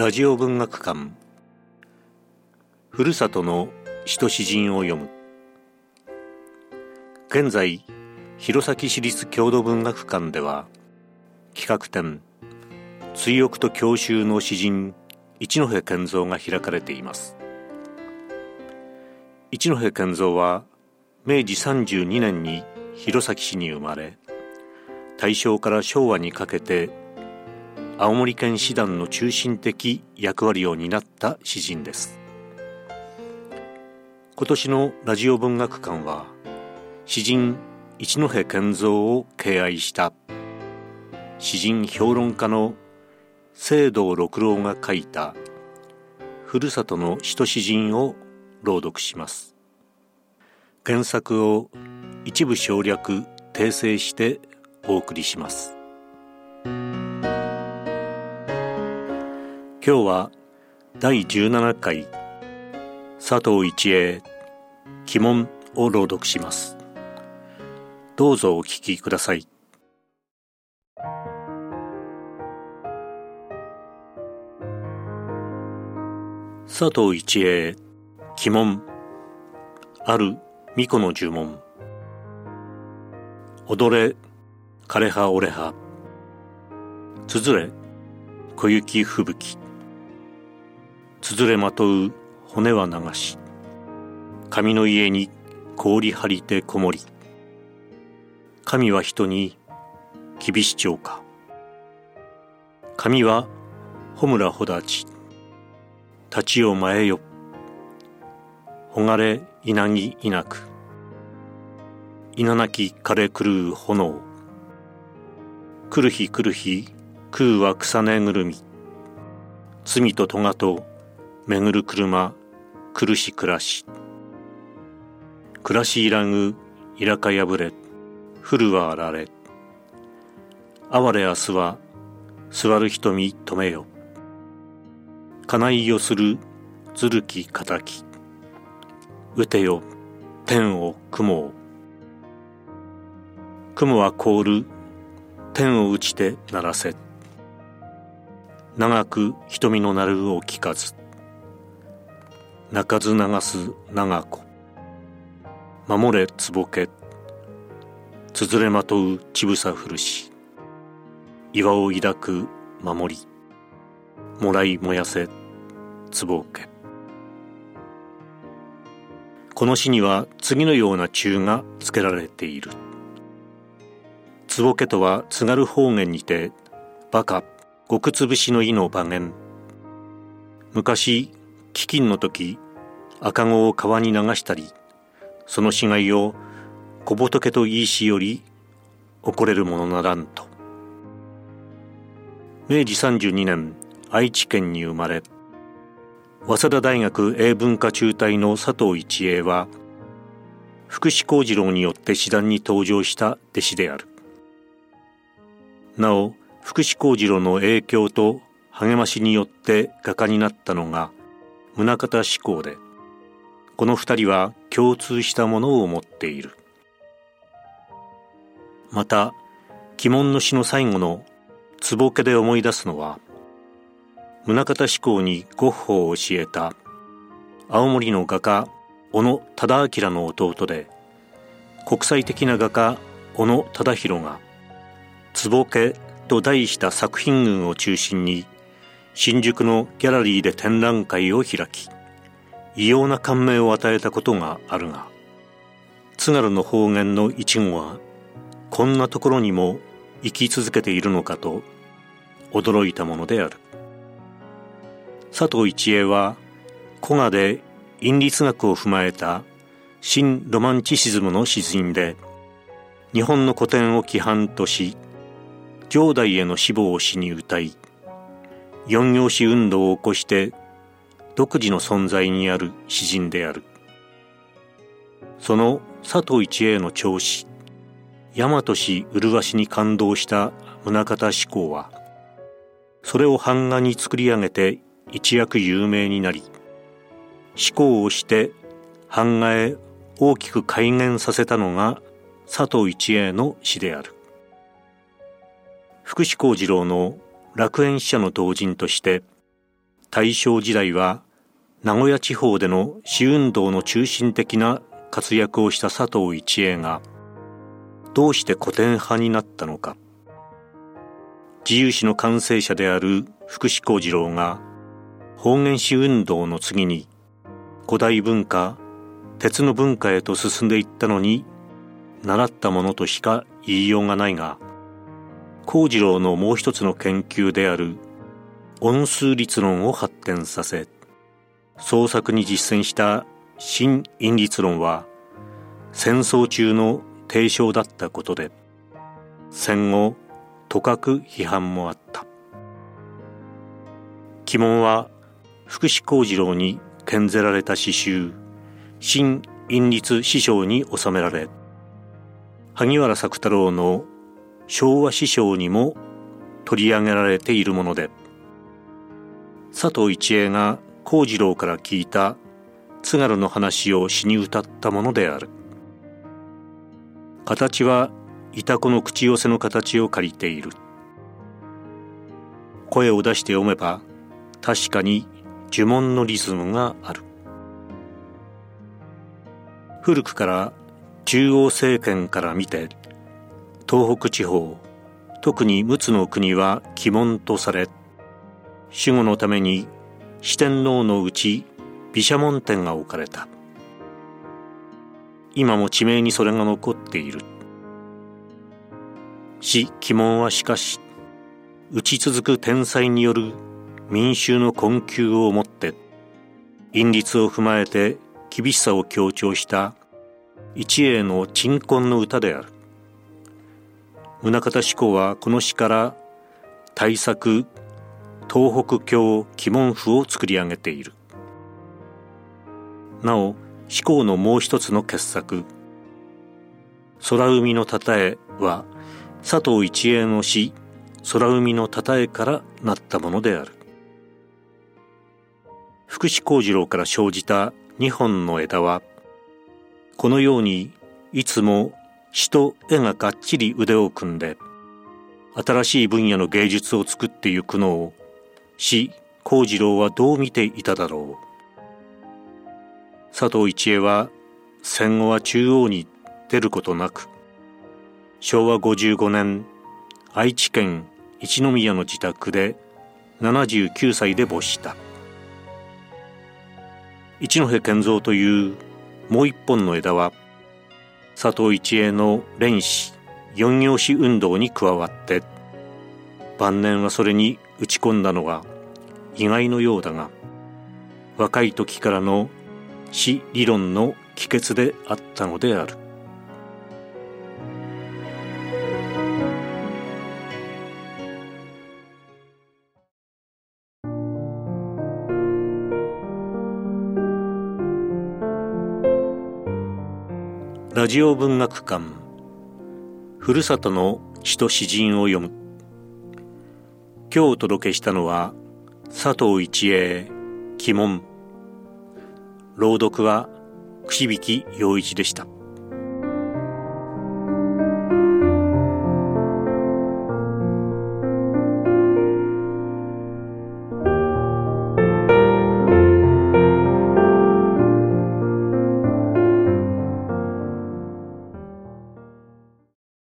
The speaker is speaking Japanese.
ラジオ文学館。ふるさとの使徒詩人を読む。現在弘前市立郷土文学館では企画展追憶と郷愁の詩人一戸健三が開かれています。一戸健三は明治32年に弘前市に生まれ大正から昭和にかけて青森県師団の中心的役割を担った詩人です。今年のラジオ文学館は詩人一戸健三を敬愛した詩人評論家の聖堂六郎が書いたふるさとの使徒詩人を朗読します。原作を一部省略訂正してお送りします。今日は第17回佐藤一英鬼門を朗読します。どうぞお聞きください。佐藤一英鬼門ある巫女の呪文。踊れ枯葉折れ葉。つづれ小雪吹雪。つづれまとう骨は流し神の家に氷張りてこもり神は人に厳し町か。神は穂村穂立ち立ちを前よほがれ稲ぎ稲く稲なき枯れ狂う炎来る日来る日空は草ねぐるみ罪と咎と巡る車苦し暮らし。暮らしいらぐいらか破れ降るはあられ。哀れ明日は座る瞳止めよ。金井をするずるき敵。打てよ天を雲を。雲は凍る天を打ちて鳴らせ。長く瞳の鳴るを聞かず。泣かず流す長子。守れつぼけ。つづれまとうちぶさふるし。岩を抱く守り。もらい燃やせ。つぼけ。この詩には次のような中が付けられている。つぼけとは津軽方言にてバカ極つぶしの意の場面昔飢饉の時赤子を川に流したりその死骸を小仏と言いしより怒れるものならんと。明治32年愛知県に生まれ早稲田大学英文化中退の佐藤一英は福士幸次郎によって師団に登場した弟子である。なお福士幸次郎の影響と励ましによって画家になったのが宗像志功でこの二人は共通したものを持っている。また鬼門の詩の最後の「壺け」で思い出すのは宗像志功にゴッホを教えた青森の画家小野忠明の弟で国際的な画家小野忠宏が「壺け」と題した作品群を中心に新宿のギャラリーで展覧会を開き異様な感銘を与えたことがあるが津軽の方言の一語はこんなところにも生き続けているのかと驚いたものである。佐藤一恵は古賀で韻律学を踏まえた新ロマンチシズムの詩人で日本の古典を規範とし上代への死亡を詩に歌い四行詩運動を起こして独自の存在にある詩人である。その佐藤一栄の調子大和氏麗しに感動した宗像志功はそれを版画に作り上げて一躍有名になり思考をして版画へ大きく改元させたのが佐藤一栄の詩である。福士幸次郎の楽園使者の同人として大正時代は名古屋地方での詩運動の中心的な活躍をした佐藤一栄がどうして古典派になったのか。自由史の完成者である福士幸次郎が方言史運動の次に古代文化鉄の文化へと進んでいったのに習ったものとしか言いようがないが幸次郎のもう一つの研究である音数律論を発展させ創作に実践した新因律論は戦争中の提唱だったことで戦後とかく批判もあった。鬼門は福士幸次郎に献ぜられた詩集新因律師匠に収められ萩原作太郎の昭和師匠にも取り上げられているもので佐藤一栄が幸次郎から聞いた津軽の話を詩に歌ったものである。形は板子の口寄せの形を借りている。声を出して読めば確かに呪文のリズムがある。古くから中央政権から見て東北地方特に陸奥の国は鬼門とされ守護のために四天王のうち毘沙門天が置かれた。今も地名にそれが残っている。死鬼門はしかし打ち続く天才による民衆の困窮をもって因律を踏まえて厳しさを強調した一英の鎮魂の歌である。宗像志功はこの詩から大作東北京鬼門譜を作り上げている。なお志功のもう一つの傑作空海のたたえは佐藤一栄の詩空海のたたえからなったものである。福士幸次郎から生じた二本の枝はこのようにいつも詩と絵ががっちり腕を組んで新しい分野の芸術を作ってゆくのを死幸次郎はどう見ていただろう。佐藤一恵は戦後は中央に出ることなく昭和55年愛知県一宮の自宅で79歳で没した。一戸健三というもう一本の枝は佐藤一恵の連詩四行詩運動に加わって晩年はそれに打ち込んだのが意外のようだが若い時からの死理論の帰結であったのである。ラジオ文学館。ふるさとの詩と詩人を読む。今日お届けしたのは佐藤一英鬼門。朗読は串引陽一でした。